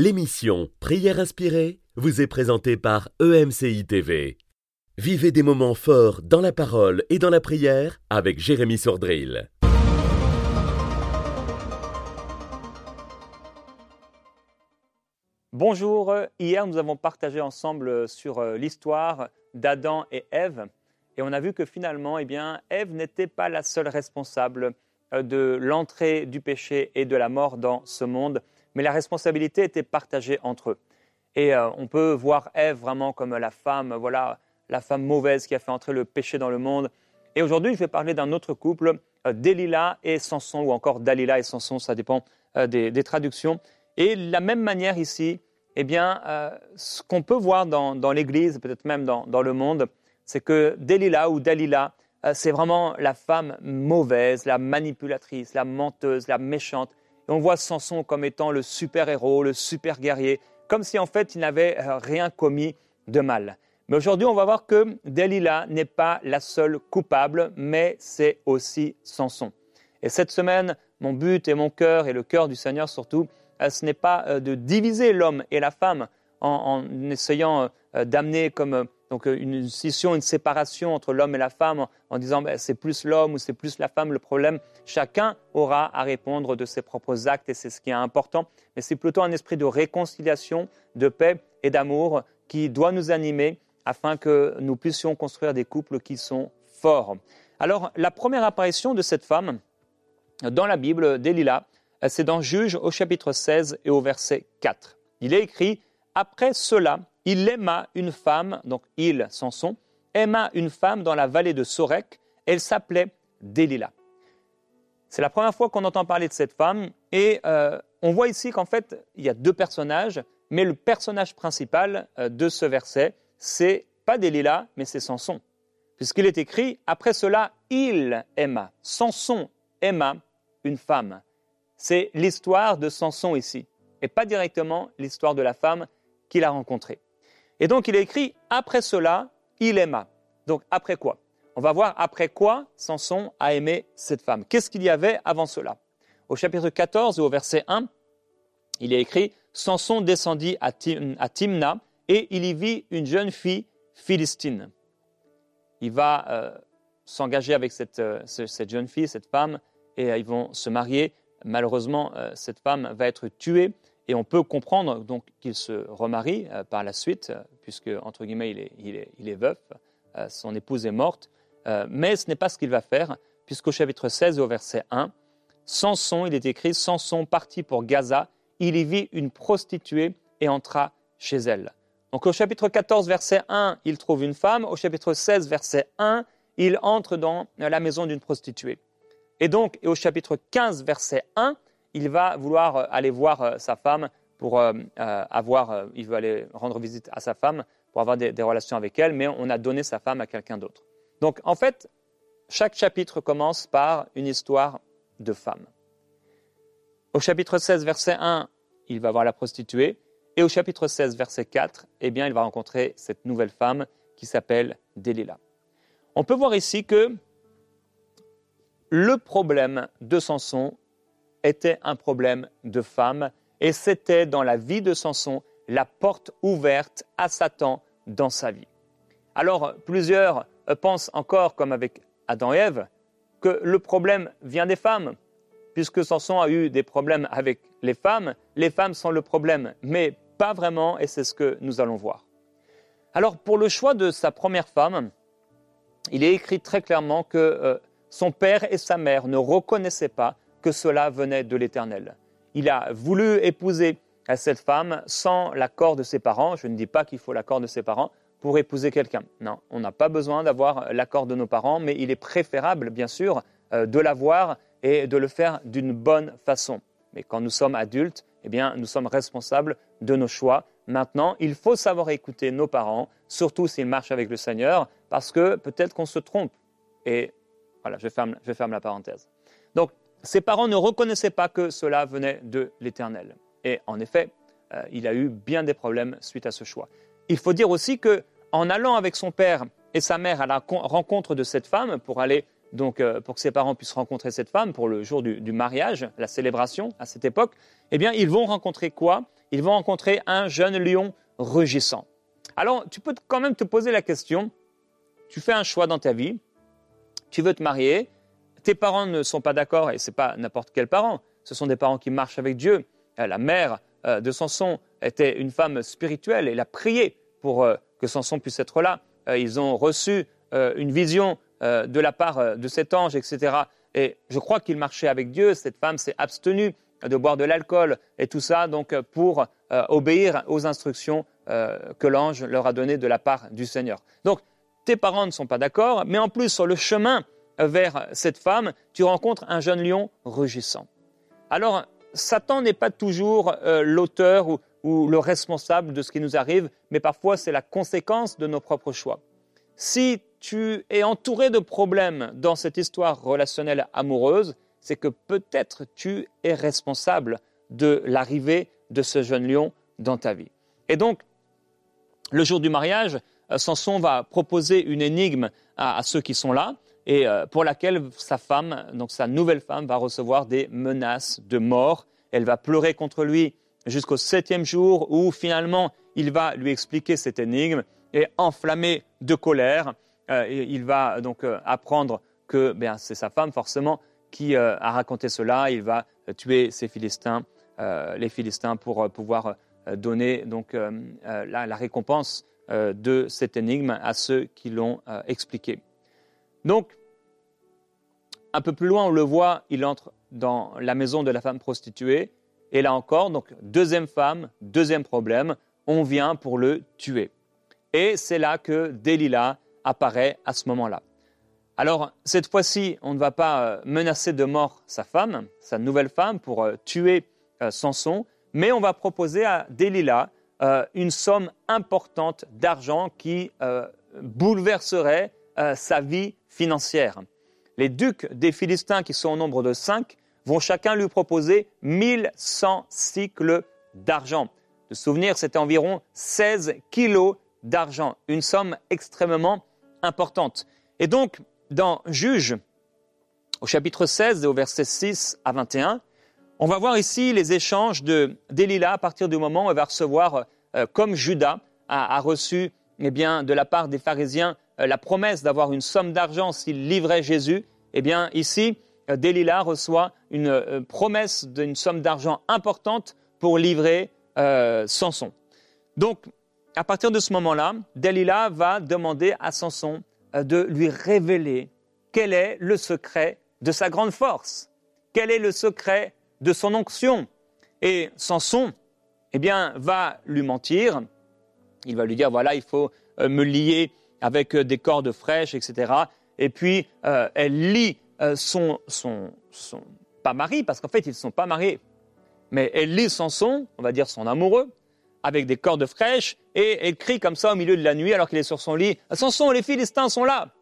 L'émission Prière inspirée vous est présentée par EMCI TV. Vivez des moments forts dans la parole et dans la prière avec Jérémy Sordrill. Bonjour, hier nous avons partagé ensemble sur euh, l'histoire d'Adam et Ève et on a vu que finalement, eh Ève n'était pas la seule responsable euh, de l'entrée du péché et de la mort dans ce monde, mais la responsabilité était partagée entre eux. Et euh, on peut voir Ève vraiment comme la femme, voilà, la femme mauvaise qui a fait entrer le péché dans le monde. Et aujourd'hui, je vais parler d'un autre couple, euh, Delilah et Samson, ou encore Dalila et Samson, ça dépend des, traductions. Et la même manière ici, eh bien, ce qu'on peut voir dans, l'Église, peut-être même dans, le monde, c'est que Delilah ou Dalila euh, c'est vraiment la femme mauvaise, la manipulatrice, la menteuse, la méchante. On voit Samson comme étant le super-héros, le super-guerrier, comme si en fait il n'avait euh, rien commis de mal. Mais aujourd'hui, on va voir que Delilah n'est pas la seule coupable, mais c'est aussi Samson. Et cette semaine, mon but et mon cœur, et le cœur du Seigneur surtout, euh, ce n'est pas de diviser l'homme et la femme en, essayant d'amener comme donc euh, une scission, une séparation entre l'homme et la femme en, disant ben, c'est plus l'homme ou c'est plus la femme le problème. Chacun aura à répondre de ses propres actes et c'est ce qui est important. Mais c'est plutôt un esprit de réconciliation, de paix et d'amour qui doit nous animer afin que nous puissions construire des couples qui sont forts. Alors la première apparition de cette femme dans la Bible d'Elila, c'est dans Juge au chapitre 16 et au verset 4. Il est écrit Après cela, il aima une femme, donc il, Samson, aima une femme dans la vallée de Sorek. Elle s'appelait Delilah. C'est la première fois qu'on entend parler de cette femme et euh, on voit ici qu'en fait, il y a deux personnages, mais le personnage principal euh, de ce verset, c'est pas Delilah, mais c'est Samson. Puisqu'il est écrit, après cela, il aima. Samson aima une femme. C'est l'histoire de Samson ici, et pas directement l'histoire de la femme qu'il a rencontrée. Et donc il est écrit après cela, il aima. Donc après quoi? On va voir après quoi Samson a aimé cette femme. Qu'est-ce qu'il y avait avant cela? Au chapitre 14 et au verset 1, il est écrit Samson descendit à, Timna et il y vit une jeune fille philistine. Il va euh, s'engager avec cette, euh, cette, jeune fille, cette femme, et euh, ils vont se marier. Malheureusement, cette femme va être tuée et on peut comprendre donc qu'il se remarie euh, par la suite, euh, puisque, entre guillemets, il est, veuf, euh, son épouse est morte. mais ce n'est pas ce qu'il va faire, puisqu'au chapitre 16 au verset 1, Samson, il est écrit, Samson partit pour Gaza, il y vit une prostituée et entra chez elle. Donc au chapitre 14, verset 1, il trouve une femme. Au chapitre 16, verset 1, il entre dans la maison d'une prostituée. Et donc, et au chapitre 15, verset 1, il va vouloir euh, aller voir euh, sa femme pour euh, avoir, il veut aller rendre visite à sa femme pour avoir des, relations avec elle, mais on a donné sa femme à quelqu'un d'autre. Donc en fait, chaque chapitre commence par une histoire de femme. Au chapitre 16, verset 1, il va voir la prostituée, et au chapitre 16, verset 4, eh bien, il va rencontrer cette nouvelle femme qui s'appelle Delilah. On peut voir ici que le problème de Samson était un problème de femme et c'était dans la vie de Samson la porte ouverte à Satan dans sa vie. Alors plusieurs pensent encore, comme avec Adam et Ève, que le problème vient des femmes. Puisque Samson a eu des problèmes avec les femmes, les femmes sont le problème, mais pas vraiment, et c'est ce que nous allons voir. Alors pour le choix de sa première femme, il est écrit très clairement que euh, son père et sa mère ne reconnaissaient pas que cela venait de l'Éternel. Il a voulu épouser cette femme sans l'accord de ses parents. Je ne dis pas qu'il faut l'accord de ses parents pour épouser quelqu'un. Non, on n'a pas besoin d'avoir l'accord de nos parents, mais il est préférable, bien sûr, euh, de l'avoir et de le faire d'une bonne façon. Mais quand nous sommes adultes, eh bien, nous sommes responsables de nos choix. Maintenant, il faut savoir écouter nos parents, surtout s'ils marchent avec le Seigneur, parce que peut-être qu'on se trompe. Et voilà, je ferme, je ferme la parenthèse. Donc, ses parents ne reconnaissaient pas que cela venait de l'Éternel. Et en effet, euh, il a eu bien des problèmes suite à ce choix. Il faut dire aussi que en allant avec son père et sa mère à la rencontre de cette femme pour aller donc euh, pour que ses parents puissent rencontrer cette femme pour le jour du, mariage, la célébration à cette époque, eh bien ils vont rencontrer quoi? Ils vont rencontrer un jeune lion rugissant. Alors, tu peux quand même te poser la question, tu fais un choix dans ta vie, tu veux te marier, tes parents ne sont pas d'accord, et ce n'est pas n'importe quel parent, ce sont des parents qui marchent avec Dieu. Euh, la mère euh, de Samson était une femme spirituelle, elle a prié pour euh, que Samson puisse être là. Ils ont reçu une vision de la part de cet ange, etc. Et je crois qu'il marchait avec Dieu. Cette femme s'est abstenue de boire de l'alcool et tout ça, donc pour obéir aux instructions que l'ange leur a données de la part du Seigneur. Donc, tes parents ne sont pas d'accord, mais en plus, sur le chemin vers cette femme, tu rencontres un jeune lion rugissant. Alors, Satan n'est pas toujours euh, l'auteur ou, le responsable de ce qui nous arrive, mais parfois c'est la conséquence de nos propres choix. Si tu es entouré de problèmes dans cette histoire relationnelle amoureuse, c'est que peut-être tu es responsable de l'arrivée de ce jeune lion dans ta vie. Et donc, le jour du mariage, euh, Samson va proposer une énigme à ceux qui sont là et euh, pour laquelle sa femme, donc sa nouvelle femme, va recevoir des menaces de mort. Elle va pleurer contre lui jusqu'au septième jour où finalement il va lui expliquer cette énigme et enflammé de colère, euh, il va donc euh, apprendre que ben, c'est sa femme forcément qui a raconté cela. Il va tuer ces Philistins, les Philistins pour pouvoir donner donc la, la, récompense de cette énigme à ceux qui l'ont expliqué. Donc un peu plus loin, on le voit, il entre dans la maison de la femme prostituée. Et là encore, donc deuxième femme, deuxième problème, on vient pour le tuer. Et c'est là que Delilah apparaît à ce moment-là. Alors, cette fois-ci, on ne va pas euh, menacer de mort sa femme, sa nouvelle femme, pour euh, tuer euh, Samson, mais on va proposer à Delilah une somme importante d'argent qui bouleverserait sa vie financière les ducs des Philistins, qui sont au nombre de cinq, vont chacun lui proposer 1100 cycles d'argent. De souvenir, c'était environ 16 kilos d'argent, une somme extrêmement importante. Et donc, dans Juge, au chapitre 16 et au verset 6 à 21, on va voir ici les échanges de d'Élila à partir du moment où elle va recevoir, euh, comme Judas a, reçu eh bien, de la part des pharisiens euh, la promesse d'avoir une somme d'argent s'il livrait Jésus, eh bien ici, euh, Delilah reçoit une euh, promesse d'une somme d'argent importante pour livrer Samson. Donc, à partir de ce moment-là, Delilah va demander à Samson de lui révéler quel est le secret de sa grande force, quel est le secret de son onction. Et Samson, eh bien, va lui mentir. Il va lui dire voilà, il faut me lier avec euh, des cordes fraîches, etc. Et puis, euh, elle lit euh, son, son, son, pas mari, parce qu'en fait, ils ne sont pas mariés, mais elle lit son son, on va dire son amoureux, avec des cordes fraîches, et elle crie comme ça au milieu de la nuit alors qu'il est sur son lit, Samson, les Philistins sont là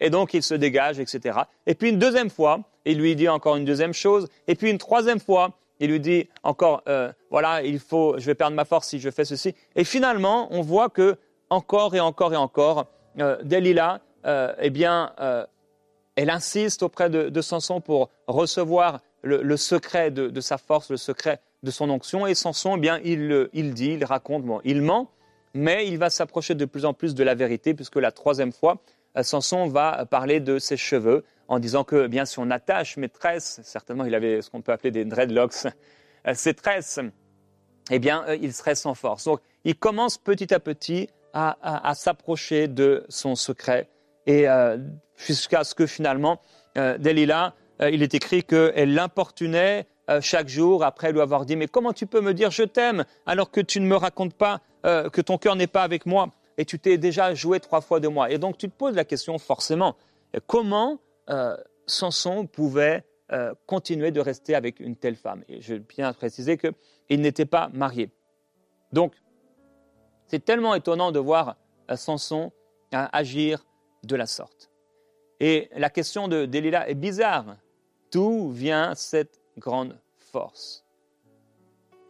Et donc, il se dégage, etc. Et puis, une deuxième fois, il lui dit encore une deuxième chose, et puis une troisième fois, il lui dit encore, voilà, il faut, je vais perdre ma force si je fais ceci. Et finalement, on voit que encore et encore et encore, euh, Delilah, euh, eh bien, euh, elle insiste auprès de, Samson pour recevoir le, secret de, sa force, le secret de son onction. Et Samson, eh bien, il, il dit, il raconte, bon, il ment, mais il va s'approcher de plus en plus de la vérité, puisque la troisième fois, Samson va parler de ses cheveux en disant que, eh bien, si on attache mes tresses, certainement il avait ce qu'on peut appeler des dreadlocks, ses tresses, eh bien, il serait sans force. Donc, il commence petit à petit à, s'approcher de son secret. Et euh, jusqu'à ce que finalement, euh, Delilah, euh, il est écrit qu'elle l'importunait chaque jour après lui avoir dit Mais comment tu peux me dire je t'aime alors que tu ne me racontes pas que ton cœur n'est pas avec moi et tu t'es déjà joué trois fois de moi? Et donc tu te poses la question forcément comment Samson pouvait continuer de rester avec une telle femme Et je viens préciser qu'il n'était pas marié. Donc, c'est tellement étonnant de voir euh, Samson euh, agir de la sorte. Et la question de Delilah est bizarre. D'où vient cette grande force?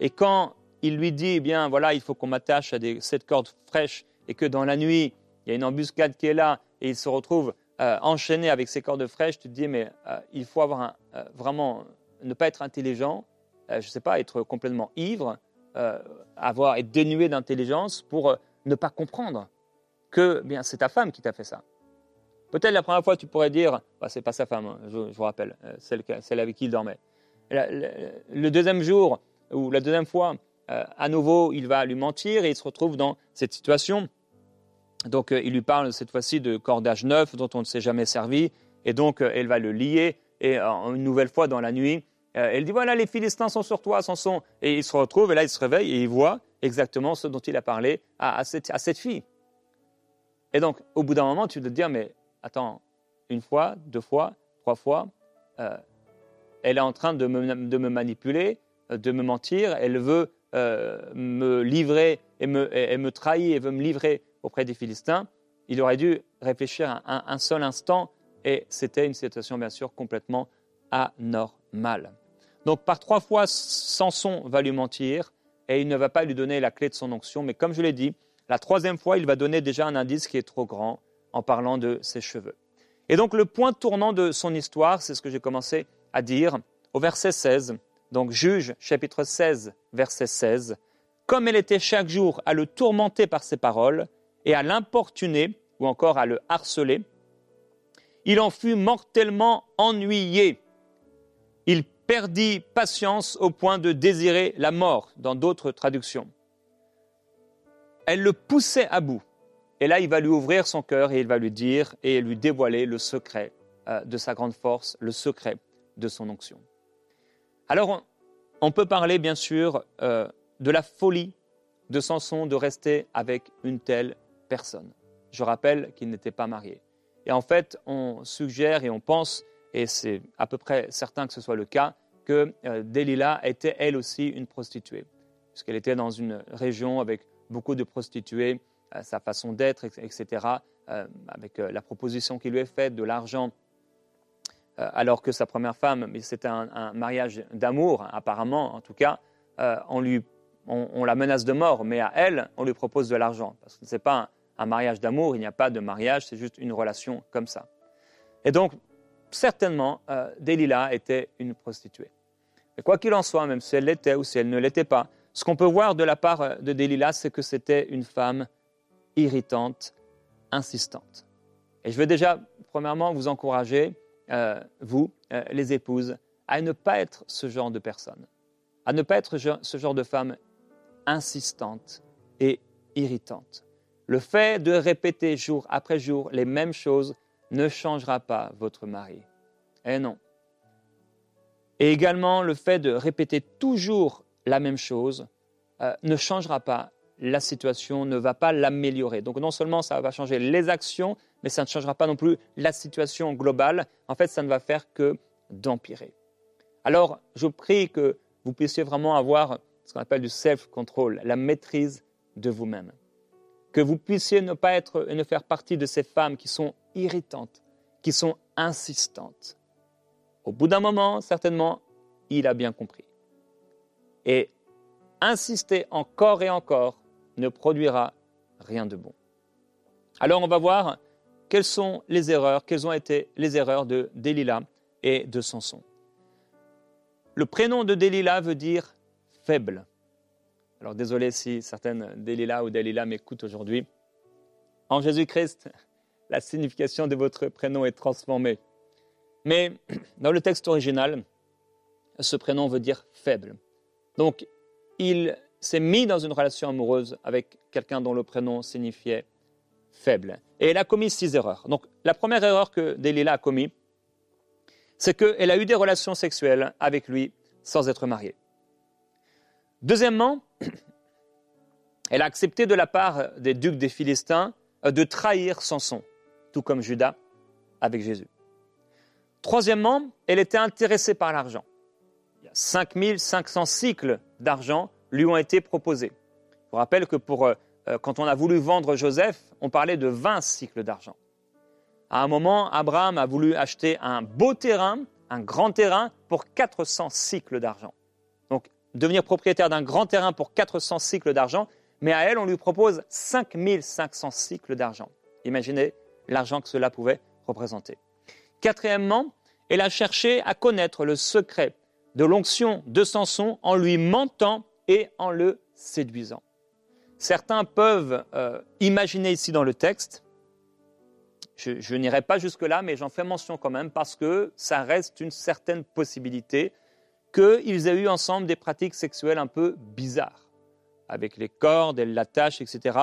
Et quand il lui dit, eh bien voilà, il faut qu'on m'attache à cette corde fraîche et que dans la nuit, il y a une embuscade qui est là et il se retrouve euh, enchaîné avec ces cordes fraîches, tu te dis, mais il faut avoir un, vraiment, ne pas être intelligent, je ne sais pas, être complètement ivre euh, avoir être dénué d'intelligence pour euh, ne pas comprendre que bien c'est ta femme qui t'a fait ça. Peut-être la première fois tu pourrais dire, bah, c'est pas sa femme, hein, je, vous rappelle, celle, celle, avec qui il dormait. Le, deuxième jour ou la deuxième fois, à nouveau, il va lui mentir et il se retrouve dans cette situation. Donc il lui parle cette fois-ci de cordage neuf dont on ne s'est jamais servi et donc elle va le lier et une nouvelle fois dans la nuit, euh, elle dit voilà, les Philistins sont sur toi, sont. Et il se retrouve, et là il se réveille et il voit exactement ce dont il a parlé à, cette, fille. Et donc, au bout d'un moment, tu dois te dire mais attends, une fois, deux fois, trois fois, euh, elle est en train de me, manipuler, de me mentir, elle veut euh, me livrer et me, trahir, et veut me livrer auprès des Philistins. Il aurait dû réfléchir un seul instant et c'était une situation bien sûr complètement anormale. Donc par trois fois, Samson va lui mentir et il ne va pas lui donner la clé de son onction, mais comme je l'ai dit, la troisième fois, il va donner déjà un indice qui est trop grand en parlant de ses cheveux. Et donc le point tournant de son histoire, c'est ce que j'ai commencé à dire au verset 16. Donc Juge chapitre 16, verset 16. Comme elle était chaque jour à le tourmenter par ses paroles et à l'importuner ou encore à le harceler, il en fut mortellement ennuyé. Il perdit patience au point de désirer la mort, dans d'autres traductions. Elle le poussait à bout. Et là, il va lui ouvrir son cœur et il va lui dire et lui dévoiler le secret euh, de sa grande force, le secret de son onction. Alors, on, peut parler bien sûr euh, de la folie de Samson de rester avec une telle personne. Je rappelle qu'il n'était pas marié. Et en fait, on suggère et on pense, et c'est à peu près certain que ce soit le cas, que euh, Delilah était elle aussi une prostituée, puisqu'elle était dans une région avec beaucoup de prostituées, euh, sa façon d'être, etc., euh, avec la proposition qui lui est faite de l'argent, alors que sa première femme, mais c'était un, mariage d'amour, apparemment, en tout cas, on, lui, on, la menace de mort, mais à elle, on lui propose de l'argent, parce que ce n'est pas un mariage d'amour, il n'y a pas de mariage, c'est juste une relation comme ça. Et donc, certainement, euh, Delilah était une prostituée. Mais quoi qu'il en soit, même si elle l'était ou si elle ne l'était pas, ce qu'on peut voir de la part euh, de Delilah, c'est que c'était une femme irritante, insistante. Et je veux déjà, premièrement, vous encourager, euh, vous, les épouses, à ne pas être ce genre de personne, à ne pas être ce genre de femme insistante et irritante. Le fait de répéter jour après jour les mêmes choses ne changera pas votre mari. Eh non. Et également, le fait de répéter toujours la même chose euh, ne changera pas la situation, ne va pas l'améliorer. Donc non seulement ça va changer les actions, mais ça ne changera pas non plus la situation globale. En fait, ça ne va faire que d'empirer. Alors, je prie que vous puissiez vraiment avoir ce qu'on appelle du self-control, la maîtrise de vous-même que vous puissiez ne pas être et ne faire partie de ces femmes qui sont irritantes, qui sont insistantes. Au bout d'un moment, certainement, il a bien compris. Et insister encore et encore ne produira rien de bon. Alors on va voir quelles sont les erreurs, quelles ont été les erreurs de Delilah et de Samson. Le prénom de Delilah veut dire faible. Alors désolé si certaines Delilah ou Delilah m'écoutent aujourd'hui. En Jésus-Christ, la signification de votre prénom est transformée. Mais dans le texte original, ce prénom veut dire faible. Donc, il s'est mis dans une relation amoureuse avec quelqu'un dont le prénom signifiait faible. Et elle a commis six erreurs. Donc, la première erreur que Delilah a commise, c'est qu'elle a eu des relations sexuelles avec lui sans être mariée. Deuxièmement, elle a accepté de la part des ducs des Philistins euh, de trahir Samson, tout comme Judas avec Jésus. Troisièmement, elle était intéressée par l'argent. 5500 cycles d'argent lui ont été proposés. Je vous rappelle que pour, euh, euh, quand on a voulu vendre Joseph, on parlait de 20 cycles d'argent. À un moment, Abraham a voulu acheter un beau terrain, un grand terrain, pour 400 cycles d'argent devenir propriétaire d'un grand terrain pour 400 cycles d'argent, mais à elle, on lui propose 5500 cycles d'argent. Imaginez l'argent que cela pouvait représenter. Quatrièmement, elle a cherché à connaître le secret de l'onction de Samson en lui mentant et en le séduisant. Certains peuvent euh, imaginer ici dans le texte, je, je n'irai pas jusque-là, mais j'en fais mention quand même parce que ça reste une certaine possibilité qu'ils aient eu ensemble des pratiques sexuelles un peu bizarres, avec les cordes, la tâche, etc.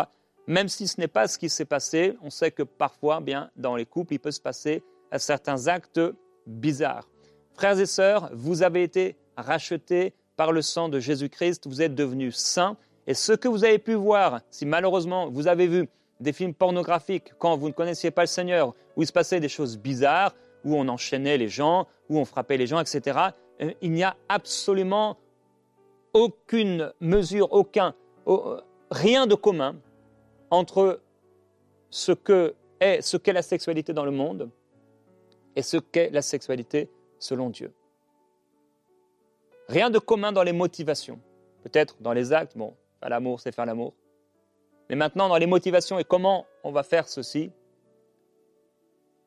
Même si ce n'est pas ce qui s'est passé, on sait que parfois, bien, dans les couples, il peut se passer certains actes bizarres. Frères et sœurs, vous avez été rachetés par le sang de Jésus-Christ, vous êtes devenus saints, et ce que vous avez pu voir, si malheureusement vous avez vu des films pornographiques quand vous ne connaissiez pas le Seigneur, où il se passait des choses bizarres, où on enchaînait les gens, où on frappait les gens, etc., il n'y a absolument aucune mesure, aucun, rien de commun entre ce que est, ce qu'est la sexualité dans le monde et ce qu'est la sexualité selon Dieu. Rien de commun dans les motivations. Peut-être dans les actes, bon, faire l'amour, c'est faire l'amour. Mais maintenant, dans les motivations et comment on va faire ceci,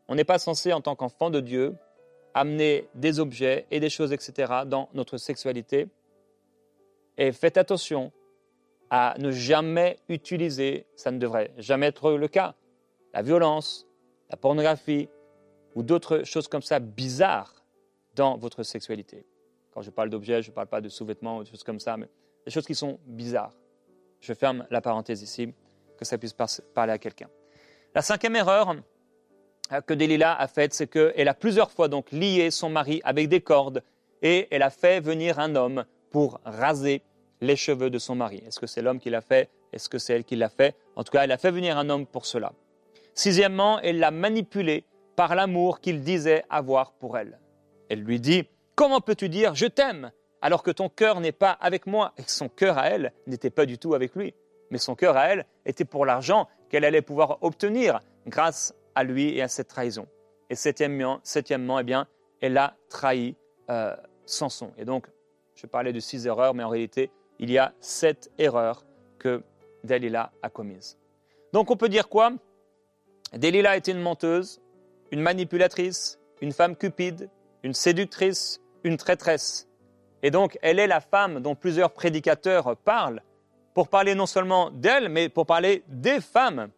on n'est pas censé, en tant qu'enfant de Dieu, amener des objets et des choses, etc., dans notre sexualité. Et faites attention à ne jamais utiliser, ça ne devrait jamais être le cas, la violence, la pornographie ou d'autres choses comme ça bizarres dans votre sexualité. Quand je parle d'objets, je ne parle pas de sous-vêtements ou de choses comme ça, mais des choses qui sont bizarres. Je ferme la parenthèse ici, que ça puisse parler à quelqu'un. La cinquième erreur que Delilah a faite, c'est qu'elle a plusieurs fois donc lié son mari avec des cordes et elle a fait venir un homme pour raser les cheveux de son mari. Est-ce que c'est l'homme qui l'a fait? Est-ce que c'est elle qui l'a fait? En tout cas, elle a fait venir un homme pour cela. Sixièmement, elle l'a manipulé par l'amour qu'il disait avoir pour elle. Elle lui dit, Comment peux-tu dire je t'aime alors que ton cœur n'est pas avec moi Et son cœur à elle n'était pas du tout avec lui. Mais son cœur à elle était pour l'argent qu'elle allait pouvoir obtenir grâce à lui et à cette trahison. Et septièmement, septièmement eh bien, elle a trahi euh, Samson. Et donc, je parlais de six erreurs, mais en réalité, il y a sept erreurs que Delilah a commises. Donc on peut dire quoi? Delilah était une menteuse, une manipulatrice, une femme cupide, une séductrice, une traîtresse. Et donc elle est la femme dont plusieurs prédicateurs parlent, pour parler non seulement d'elle, mais pour parler des femmes,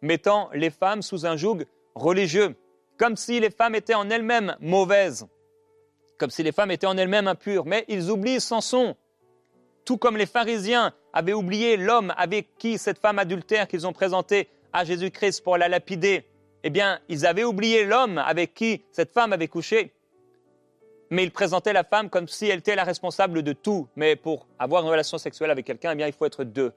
mettant les femmes sous un joug religieux, comme si les femmes étaient en elles-mêmes mauvaises, comme si les femmes étaient en elles-mêmes impures. Mais ils oublient Samson, tout comme les pharisiens avaient oublié l'homme avec qui cette femme adultère qu'ils ont présenté à Jésus-Christ pour la lapider, eh bien, ils avaient oublié l'homme avec qui cette femme avait couché. Mais ils présentaient la femme comme si elle était la responsable de tout. Mais pour avoir une relation sexuelle avec quelqu'un, eh bien, il faut être deux.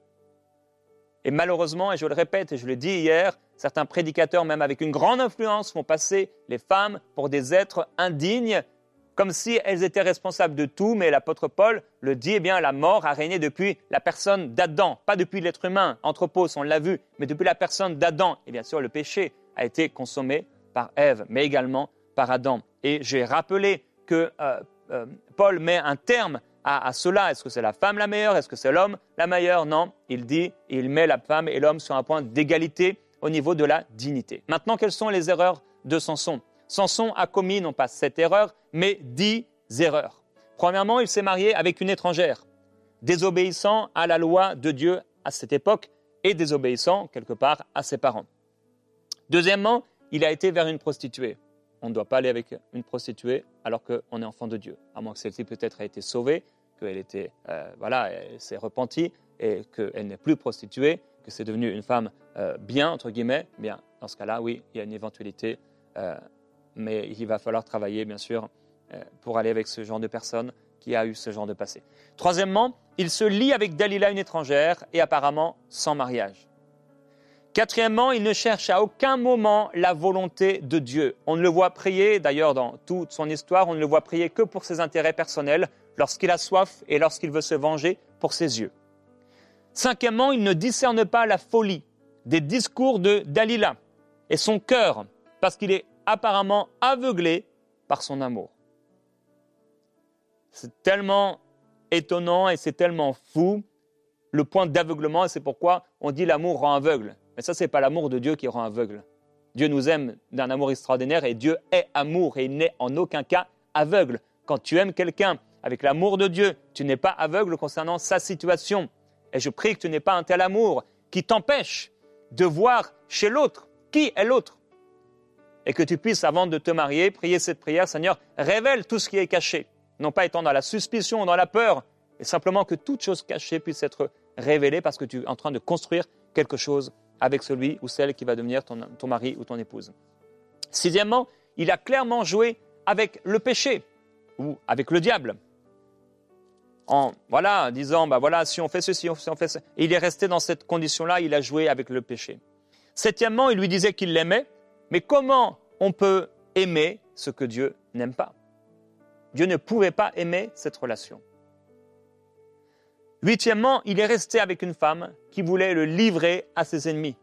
Et malheureusement, et je le répète et je le dis hier, certains prédicateurs, même avec une grande influence, font passer les femmes pour des êtres indignes comme si elles étaient responsables de tout, mais l'apôtre Paul le dit, eh bien, la mort a régné depuis la personne d'Adam, pas depuis l'être humain, anthropos, on l'a vu, mais depuis la personne d'Adam. Et bien sûr, le péché a été consommé par Ève, mais également par Adam. Et j'ai rappelé que euh, euh, Paul met un terme à, à cela. Est-ce que c'est la femme la meilleure? Est-ce que c'est l'homme la meilleure? Non, il dit, il met la femme et l'homme sur un point d'égalité au niveau de la dignité. Maintenant, quelles sont les erreurs de Samson? Samson a commis non pas cette erreur, mais dix erreurs. Premièrement, il s'est marié avec une étrangère, désobéissant à la loi de Dieu à cette époque et désobéissant quelque part à ses parents. Deuxièmement, il a été vers une prostituée. On ne doit pas aller avec une prostituée alors qu'on est enfant de Dieu, à moins que celle-ci peut-être ait été sauvée, qu'elle était, euh, voilà, s'est repentie et qu'elle n'est plus prostituée, que c'est devenu une femme euh, bien entre guillemets. Bien, dans ce cas-là, oui, il y a une éventualité euh, mais il va falloir travailler, bien sûr, euh, pour aller avec ce genre de personne qui a eu ce genre de passé. Troisièmement, il se lie avec Dalila, une étrangère, et apparemment sans mariage. Quatrièmement, il ne cherche à aucun moment la volonté de Dieu. On ne le voit prier, d'ailleurs dans toute son histoire, on ne le voit prier que pour ses intérêts personnels, lorsqu'il a soif et lorsqu'il veut se venger pour ses yeux. Cinquièmement, il ne discerne pas la folie des discours de Dalila et son cœur, parce qu'il est apparemment aveuglé par son amour. C'est tellement étonnant et c'est tellement fou le point d'aveuglement et c'est pourquoi on dit l'amour rend aveugle. Mais ça, n'est pas l'amour de Dieu qui rend aveugle. Dieu nous aime d'un amour extraordinaire et Dieu est amour et il n'est en aucun cas aveugle. Quand tu aimes quelqu'un avec l'amour de Dieu, tu n'es pas aveugle concernant sa situation. Et je prie que tu n'aies pas un tel amour qui t'empêche de voir chez l'autre qui est l'autre. Et que tu puisses, avant de te marier, prier cette prière, Seigneur, révèle tout ce qui est caché. Non pas étant dans la suspicion, dans la peur, et simplement que toute chose cachée puisse être révélée parce que tu es en train de construire quelque chose avec celui ou celle qui va devenir ton, ton mari ou ton épouse. Sixièmement, il a clairement joué avec le péché ou avec le diable. En voilà, disant bah voilà, si on fait ceci, si on fait ça. Et il est resté dans cette condition-là, il a joué avec le péché. Septièmement, il lui disait qu'il l'aimait, mais comment on peut aimer ce que Dieu n'aime pas? Dieu ne pouvait pas aimer cette relation. Huitièmement, il est resté avec une femme qui voulait le livrer à ses ennemis.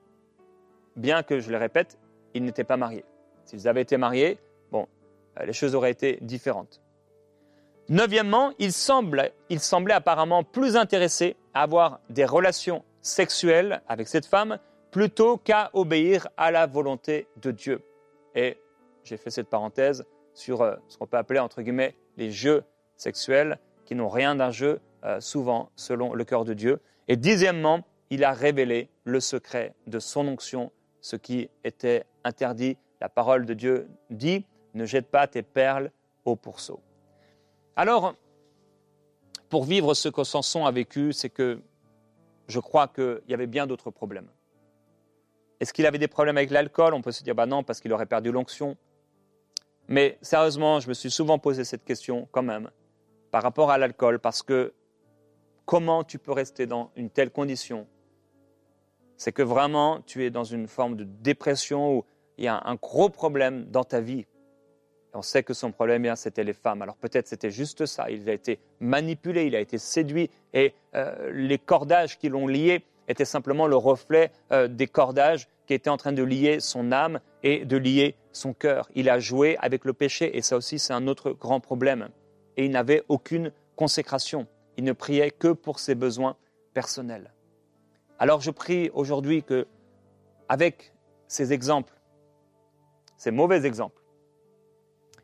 Bien que, je le répète, il n'était pas marié. S'ils avaient été mariés, bon, euh, les choses auraient été différentes. Neuvièmement, il, il semblait apparemment plus intéressé à avoir des relations sexuelles avec cette femme plutôt qu'à obéir à la volonté de Dieu. Et j'ai fait cette parenthèse sur euh, ce qu'on peut appeler entre guillemets les jeux sexuels qui n'ont rien d'un jeu, euh, souvent selon le cœur de Dieu. Et dixièmement, il a révélé le secret de son onction, ce qui était interdit. La parole de Dieu dit, ne jette pas tes perles au pourceau. Alors, pour vivre ce que Samson a vécu, c'est que je crois qu'il y avait bien d'autres problèmes. Est-ce qu'il avait des problèmes avec l'alcool? On peut se dire, bah non, parce qu'il aurait perdu l'onction. Mais sérieusement, je me suis souvent posé cette question quand même, par rapport à l'alcool, parce que comment tu peux rester dans une telle condition C'est que vraiment, tu es dans une forme de dépression où il y a un gros problème dans ta vie on sait que son problème, eh c'était les femmes. Alors peut-être c'était juste ça. Il a été manipulé, il a été séduit, et euh, les cordages qui l'ont lié étaient simplement le reflet euh, des cordages qui étaient en train de lier son âme et de lier son cœur. Il a joué avec le péché, et ça aussi c'est un autre grand problème. Et il n'avait aucune consécration. Il ne priait que pour ses besoins personnels. Alors je prie aujourd'hui que, avec ces exemples, ces mauvais exemples,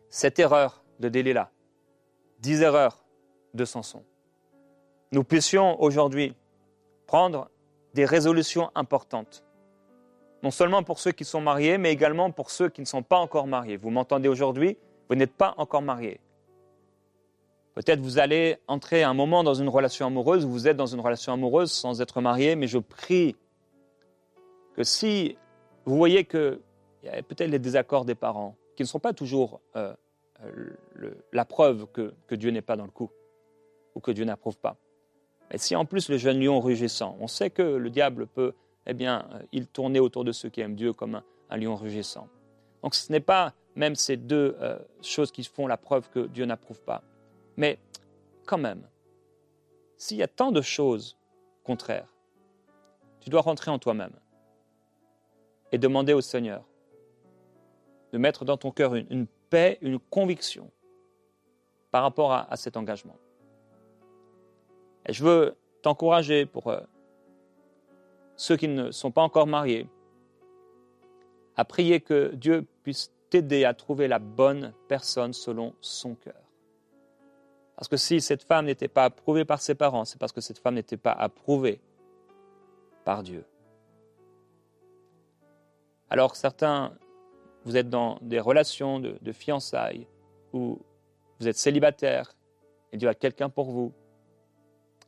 cette erreur de Delilah, dix erreurs de Samson, nous puissions aujourd'hui prendre des résolutions importantes, non seulement pour ceux qui sont mariés, mais également pour ceux qui ne sont pas encore mariés. Vous m'entendez aujourd'hui, vous n'êtes pas encore marié. Peut-être vous allez entrer un moment dans une relation amoureuse, vous êtes dans une relation amoureuse sans être marié, mais je prie que si vous voyez qu'il y a peut-être les désaccords des parents, qui ne sont pas toujours euh, la preuve que, Dieu n'est pas dans le coup ou que Dieu n'approuve pas. Et si en plus le jeune lion rugissant, on sait que le diable peut, eh bien, euh, il tourner autour de ceux qui aiment Dieu comme un, lion rugissant. Donc ce n'est pas même ces deux euh, choses qui font la preuve que Dieu n'approuve pas. Mais quand même, s'il y a tant de choses contraires, tu dois rentrer en toi-même et demander au Seigneur de mettre dans ton cœur une, paix, une conviction par rapport à, cet engagement. Et je veux t'encourager pour euh, ceux qui ne sont pas encore mariés à prier que Dieu puisse t'aider à trouver la bonne personne selon son cœur. Parce que si cette femme n'était pas approuvée par ses parents, c'est parce que cette femme n'était pas approuvée par Dieu. Alors certains vous êtes dans des relations de, fiançailles, ou vous êtes célibataire et Dieu a quelqu'un pour vous,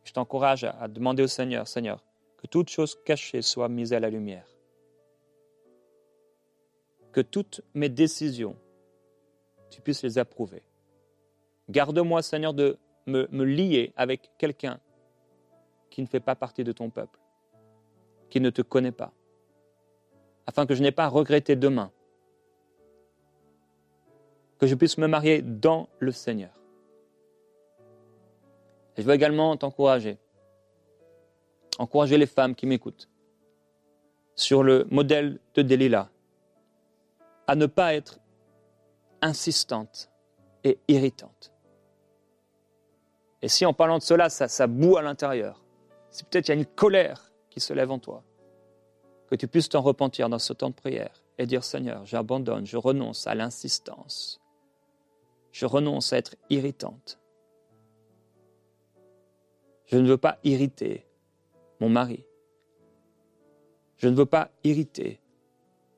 je t'encourage à, demander au Seigneur, Seigneur, que toute chose cachée soit mise à la lumière. Que toutes mes décisions, tu puisses les approuver. Garde-moi, Seigneur, de me, lier avec quelqu'un qui ne fait pas partie de ton peuple, qui ne te connaît pas, afin que je n'ai pas à regretter demain que je puisse me marier dans le Seigneur. Et je veux également t'encourager, encourager les femmes qui m'écoutent, sur le modèle de Delilah, à ne pas être insistante et irritante. Et si en parlant de cela, ça, ça boue à l'intérieur, si peut-être il y a une colère qui se lève en toi, que tu puisses t'en repentir dans ce temps de prière et dire Seigneur, j'abandonne, je renonce à l'insistance, je renonce à être irritante. Je ne veux pas irriter mon mari. Je ne veux pas irriter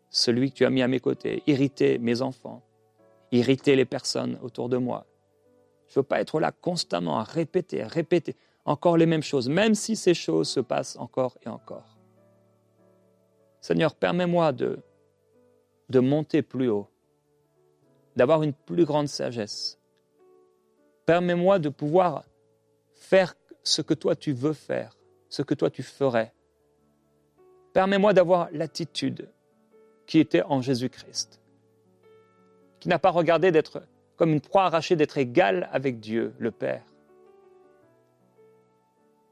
celui que tu as mis à mes côtés, irriter mes enfants, irriter les personnes autour de moi. Je ne veux pas être là constamment à répéter, à répéter encore les mêmes choses, même si ces choses se passent encore et encore. Seigneur, permets-moi de, de monter plus haut, d'avoir une plus grande sagesse. Permets-moi de pouvoir faire ce que toi tu veux faire, ce que toi tu ferais. Permets-moi d'avoir l'attitude qui était en Jésus-Christ, qui n'a pas regardé d'être comme une proie arrachée, d'être égal avec Dieu, le Père.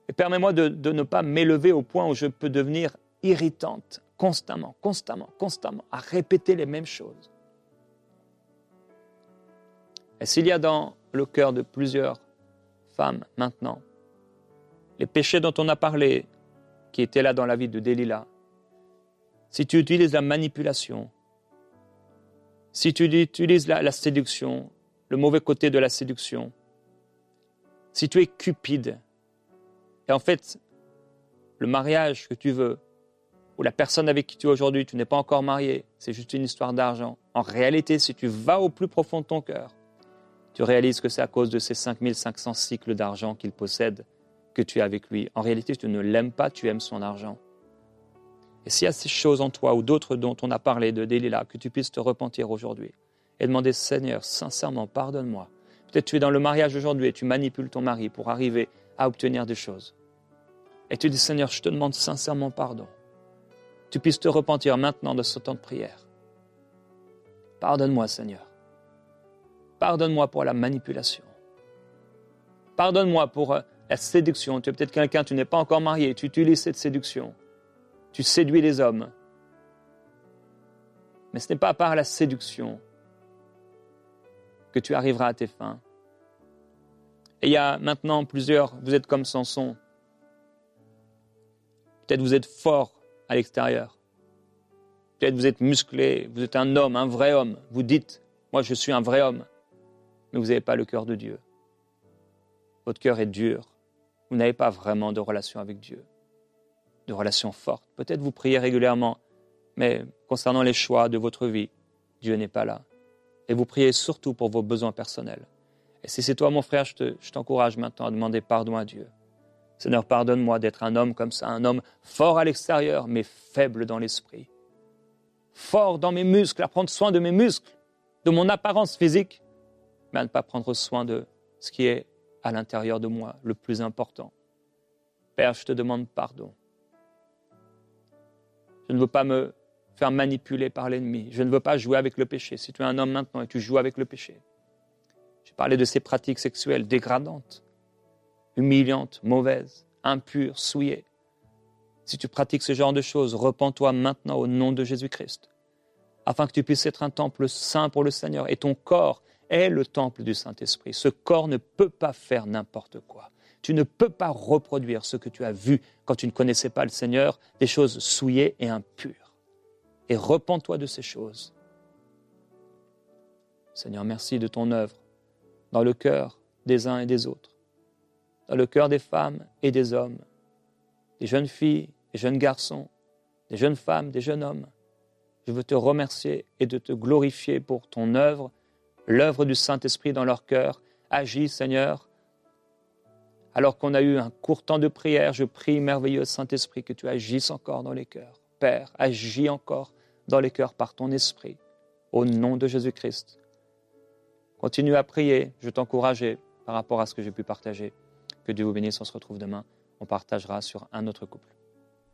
Et permets-moi de, ne pas m'élever au point où je peux devenir irritante, constamment, constamment, constamment, à répéter les mêmes choses. Et s'il y a dans le cœur de plusieurs femmes maintenant les péchés dont on a parlé, qui étaient là dans la vie de Delilah, si tu utilises la manipulation, si tu utilises la séduction, le mauvais côté de la séduction, si tu es cupide, et en fait, le mariage que tu veux, ou la personne avec qui tu es aujourd'hui, tu n'es pas encore marié, c'est juste une histoire d'argent. En réalité, si tu vas au plus profond de ton cœur, tu réalises que c'est à cause de ces 5500 cycles d'argent qu'il possède que tu es avec lui. En réalité, tu ne l'aimes pas, tu aimes son argent. Et s'il y a ces choses en toi ou d'autres dont on a parlé de Delilah, que tu puisses te repentir aujourd'hui et demander Seigneur, sincèrement, pardonne-moi. Peut-être tu es dans le mariage aujourd'hui et tu manipules ton mari pour arriver à obtenir des choses. Et tu dis Seigneur, je te demande sincèrement pardon. Tu puisses te repentir maintenant de ce temps de prière. Pardonne-moi Seigneur. Pardonne-moi pour la manipulation. Pardonne-moi pour euh, la séduction. Tu es peut-être quelqu'un, tu n'es pas encore marié, tu utilises cette séduction. Tu séduis les hommes. Mais ce n'est pas par la séduction tu arriveras à tes fins. Et il y a maintenant plusieurs, vous êtes comme Samson. Peut-être vous êtes fort à l'extérieur. Peut-être vous êtes musclé, vous êtes un homme, un vrai homme. Vous dites, moi je suis un vrai homme. Mais vous n'avez pas le cœur de Dieu. Votre cœur est dur vous n'avez pas vraiment de relation avec Dieu, de relation forte. Peut-être vous priez régulièrement, mais concernant les choix de votre vie, Dieu n'est pas là. Et vous priez surtout pour vos besoins personnels. Et si c'est toi, mon frère, je t'encourage maintenant à demander pardon à Dieu. Seigneur, pardonne-moi d'être un homme comme ça, un homme fort à l'extérieur, mais faible dans l'esprit. Fort dans mes muscles, à prendre soin de mes muscles, de mon apparence physique, mais à ne pas prendre soin de ce qui est à l'intérieur de moi, le plus important. Père, je te demande pardon. Je ne veux pas me faire manipuler par l'ennemi. Je ne veux pas jouer avec le péché. Si tu es un homme maintenant et tu joues avec le péché, j'ai parlé de ces pratiques sexuelles dégradantes, humiliantes, mauvaises, impures, souillées. Si tu pratiques ce genre de choses, repens-toi maintenant au nom de Jésus-Christ, afin que tu puisses être un temple saint pour le Seigneur et ton corps est le temple du Saint-Esprit. Ce corps ne peut pas faire n'importe quoi. Tu ne peux pas reproduire ce que tu as vu quand tu ne connaissais pas le Seigneur, des choses souillées et impures. Et repens-toi de ces choses. Seigneur, merci de ton œuvre dans le cœur des uns et des autres, dans le cœur des femmes et des hommes, des jeunes filles, des jeunes garçons, des jeunes femmes, des jeunes hommes. Je veux te remercier et de te glorifier pour ton œuvre l'œuvre du Saint-Esprit dans leur cœur. Agis, Seigneur. Alors qu'on a eu un court temps de prière, je prie, merveilleux Saint-Esprit, que tu agisses encore dans les cœurs. Père, agis encore dans les cœurs par ton esprit, au nom de Jésus-Christ. Continue à prier, je t'encourage par rapport à ce que j'ai pu partager. Que Dieu vous bénisse, on se retrouve demain, on partagera sur un autre couple.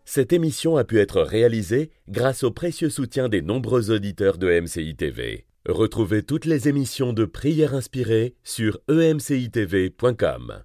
Cette émission a pu être réalisée grâce au précieux soutien des nombreux auditeurs de MCI TV. Retrouvez toutes les émissions de prières inspirées sur emcitv.com.